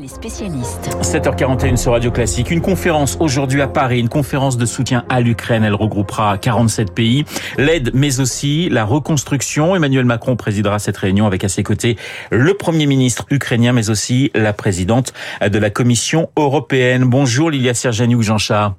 les spécialistes. 7h41 sur Radio Classique. Une conférence aujourd'hui à Paris, une conférence de soutien à l'Ukraine. Elle regroupera 47 pays. L'aide, mais aussi la reconstruction. Emmanuel Macron présidera cette réunion avec à ses côtés le Premier ministre ukrainien, mais aussi la présidente de la Commission européenne. Bonjour Lilia Sergeniuk, Jean Chat.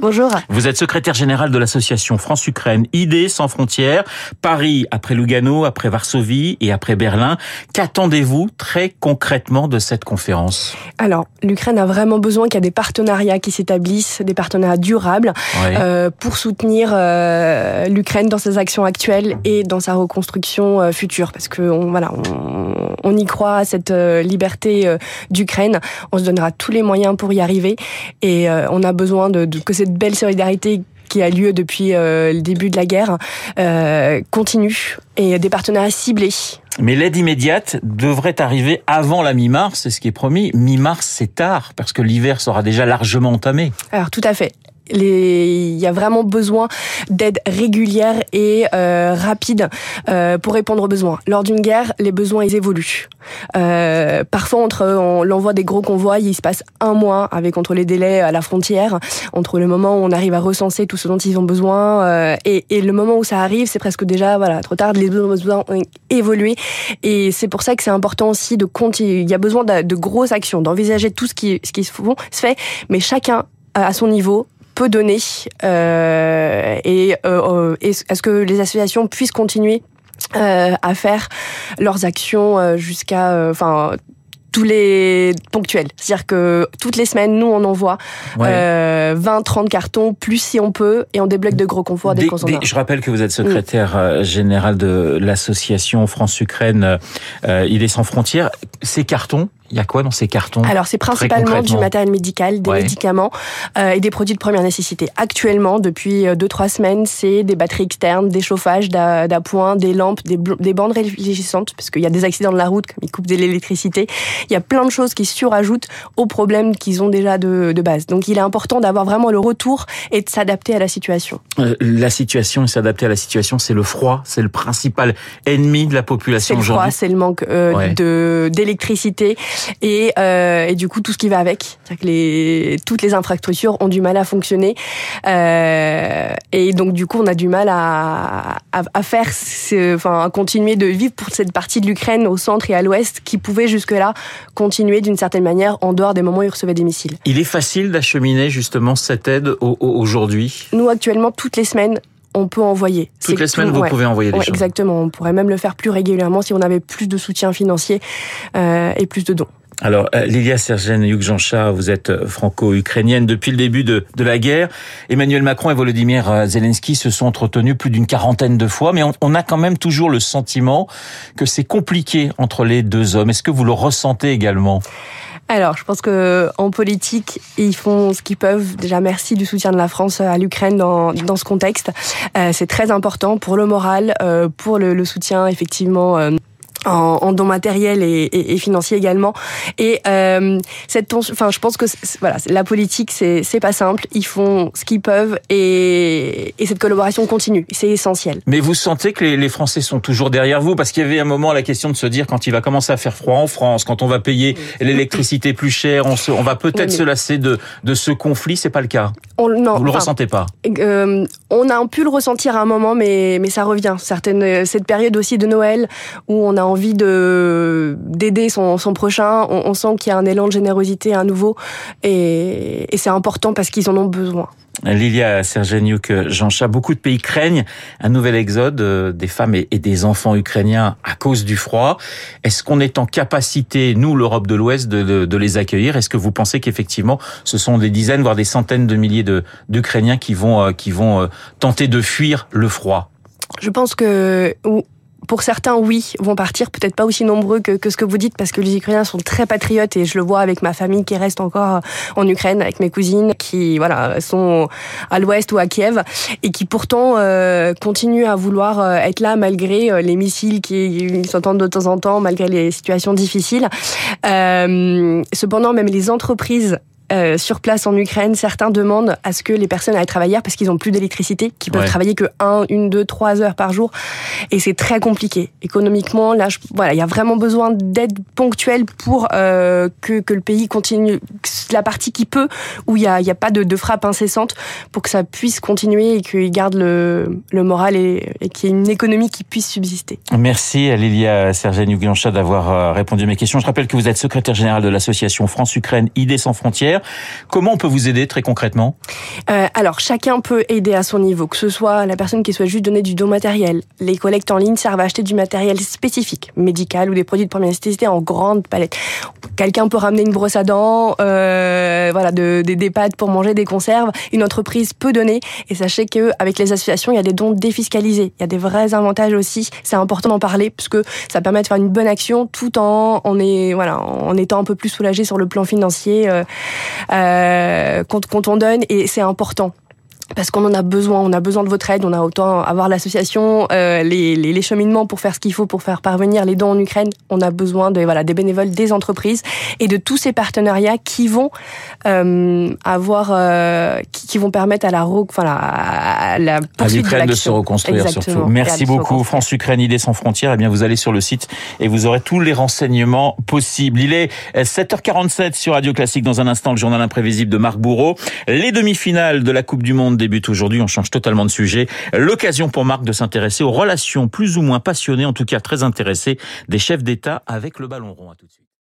Bonjour. Vous êtes secrétaire général de l'association France-Ukraine Idées sans frontières. Paris après Lugano, après Varsovie et après Berlin. Qu'attendez-vous très concrètement de cette conférence? Alors, l'Ukraine a vraiment besoin qu'il y ait des partenariats qui s'établissent, des partenariats durables, euh, pour soutenir euh, l'Ukraine dans ses actions actuelles et dans sa reconstruction euh, future. Parce que on, voilà, on, on y croit à cette liberté d'Ukraine. On se donnera tous les moyens pour y arriver. Et on a besoin de, de- que cette belle solidarité qui a lieu depuis euh, le début de la guerre euh, continue et des partenariats ciblés. Mais l'aide immédiate devrait arriver avant la mi-mars, c'est ce qui est promis. Mi-mars, c'est tard, parce que l'hiver sera déjà largement entamé. Alors tout à fait. Il y a vraiment besoin d'aide régulière et euh, rapide euh, pour répondre aux besoins. Lors d'une guerre, les besoins ils évoluent. Euh, parfois, entre on- l'envoi des gros convois, il se passe un mois avec entre les délais à la frontière, entre le moment où on arrive à recenser tout ce dont ils ont besoin euh, et, et le moment où ça arrive, c'est presque déjà voilà trop tard. Les besoins ont évolué et c'est pour ça que c'est important aussi de continuer. Il y a besoin de, de grosses actions, d'envisager tout ce qui ce qui se font- se fait, mais chacun à son niveau peut donner euh, et euh, euh, est-ce que les associations puissent continuer euh, à faire leurs actions euh, jusqu'à euh, enfin tous les ponctuels. C'est-à-dire que toutes les semaines, nous, on envoie Ouais. euh, 20, 30 cartons, plus si on peut, et on débloque de gros convois dès Dès- qu'on s'en dès- a. je rappelle que vous êtes secrétaire euh, général de l'association France-Ukraine euh, Idées sans frontières. Ces cartons, il y a quoi dans ces cartons Alors, c'est principalement du matériel médical, des Ouais. médicaments euh, et des produits de première nécessité. Actuellement, depuis 2-3 semaines, c'est des batteries externes, des chauffages d'a- d'appoint, des lampes, des, bandes réfléchissantes, parce qu'il y a des accidents de la route, comme ils coupent de l'électricité. Il y a plein de choses qui surajoutent aux problèmes qu'ils ont déjà de, de base. Donc, il est important d'avoir vraiment le retour et de s'adapter à la situation. Euh, La situation et s'adapter à la situation, c'est le froid, c'est le principal ennemi de la C'est population le froid, aujourd'hui. c'est le manque euh, Ouais. de d'électricité et, euh, et du coup tout ce qui va avec. C'est-à-dire que les, toutes les infrastructures ont du mal à fonctionner euh, et donc du coup on a du mal à, à, à faire, enfin à continuer de vivre pour cette partie de l'Ukraine au centre et à l'ouest qui pouvait jusque-là continuer d'une certaine manière en dehors des moments où ils recevaient des missiles. Il est facile d'acheminer justement cette aide au- au- aujourd'hui? Nous actuellement toutes les semaines on peut envoyer. Toutes C'est les semaines, tout- vous ouais. pouvez envoyer des Ouais, choses. exactement. On pourrait même le faire plus régulièrement si on avait plus de soutien financier euh, et plus de dons. Alors, euh, Lilia Sergeniuk Jancha, vous êtes euh, franco-ukrainienne depuis le début de, de la guerre. Emmanuel Macron et Volodymyr Zelensky se sont entretenus plus d'une quarantaine de fois, mais on, on a quand même toujours le sentiment que c'est compliqué entre les deux hommes. Est-ce que vous le ressentez également? Alors, je pense que en politique, ils font ce qu'ils peuvent. Déjà, merci du soutien de la France à l'Ukraine dans, dans ce contexte. Euh, c'est très important pour le moral, euh, pour le, soutien effectivement. euh, en, en dons matériels et, et, et financiers également. Et euh, cette tension, enfin, je pense que voilà, la politique, c'est c'est pas simple. Ils font ce qu'ils peuvent et, et cette collaboration continue. C'est essentiel. Mais vous sentez que les, les Français sont toujours derrière vous? Parce qu'il y avait un moment la question de se dire quand il va commencer à faire froid en France, quand on va payer l'électricité plus cher, on, se, on va peut-être Oui, se lasser de, de ce conflit. C'est pas le cas. On, non, Vous le enfin, ressentez pas? Euh, on a pu le ressentir à un moment, mais, mais ça revient. Certaines, cette période aussi de Noël où on a envie de d'aider son, son prochain, on, on sent qu'il y a un élan de générosité à nouveau, et, et c'est important parce qu'ils en ont besoin. Lilia Sergeniuk, Jean Chat, beaucoup de pays craignent un nouvel exode euh, des femmes et des enfants ukrainiens à cause du froid. Est-ce qu'on est en capacité, nous, l'Europe de l'Ouest, de, de- de les accueillir? Est-ce que vous pensez qu'effectivement, ce sont des dizaines, voire des centaines de milliers de- d'Ukrainiens qui vont, euh, qui vont euh, tenter de fuir le froid? Je pense que pour certains, oui, vont partir, peut-être pas aussi nombreux que, que ce que vous dites, parce que les Ukrainiens sont très patriotes et je le vois avec ma famille qui reste encore en Ukraine, avec mes cousines qui voilà sont à l'ouest ou à Kiev et qui pourtant euh, continuent à vouloir euh, être là malgré euh, les missiles qui s'entendent de temps en temps, malgré les situations difficiles. Euh, cependant, même les entreprises euh, sur place en Ukraine, certains demandent à ce que les personnes aillent travailler parce qu'ils ont plus d'électricité, qu'ils peuvent travailler que 1, 1, 2, 3 heures par jour. Et c'est très compliqué. Économiquement, là, voilà, il y a vraiment besoin d'aide ponctuelle pour euh, que, que le pays continue la partie qui peut, où il n'y a, y a pas de, de frappe incessante, pour que ça puisse continuer et qu'il garde le, le moral et, et qu'il y ait une économie qui puisse subsister. Merci à Lilia Sergei Guiancha d'avoir euh, répondu à mes questions. Je rappelle que vous êtes secrétaire général de l'association France-Ukraine Idées sans frontières. Comment on peut vous aider très concrètement euh, Alors, chacun peut aider à son niveau, que ce soit la personne qui souhaite juste donner du don matériel. Les collectes en ligne servent à acheter du matériel spécifique, médical ou des produits de première nécessité en grande palette. Quelqu'un peut ramener une brosse à dents, euh, voilà, de, des, des pâtes pour manger, des conserves. Une entreprise peut donner. Et sachez qu'avec les associations, il y a des dons défiscalisés. Il y a des vrais avantages aussi. C'est important d'en parler puisque ça permet de faire une bonne action tout en, on est, voilà, en étant un peu plus soulagé sur le plan financier euh, euh, quand, quand on donne. Et c'est important parce qu'on en a besoin, on a besoin de votre aide, on a autant avoir l'association, euh, les, les, les, cheminements pour faire ce qu'il faut pour faire parvenir les dons en Ukraine, on a besoin de voilà des bénévoles, des entreprises et de tous ces partenariats qui vont euh, avoir, euh, qui, qui, vont permettre à la, enfin, la, la poursuite à de, de, se reconstruire Exactement. surtout. Merci beaucoup France Ukraine Idées sans frontières. Eh bien vous allez sur le site et vous aurez tous les renseignements possibles. Il est 7h47 sur Radio Classique dans un instant le journal imprévisible de Marc Bourreau. Les demi-finales de la Coupe du Monde débute aujourd'hui. On change totalement de sujet. L'occasion pour Marc de s'intéresser aux relations plus ou moins passionnées, en tout cas très intéressées, des chefs d'État avec le ballon rond. À tout de suite.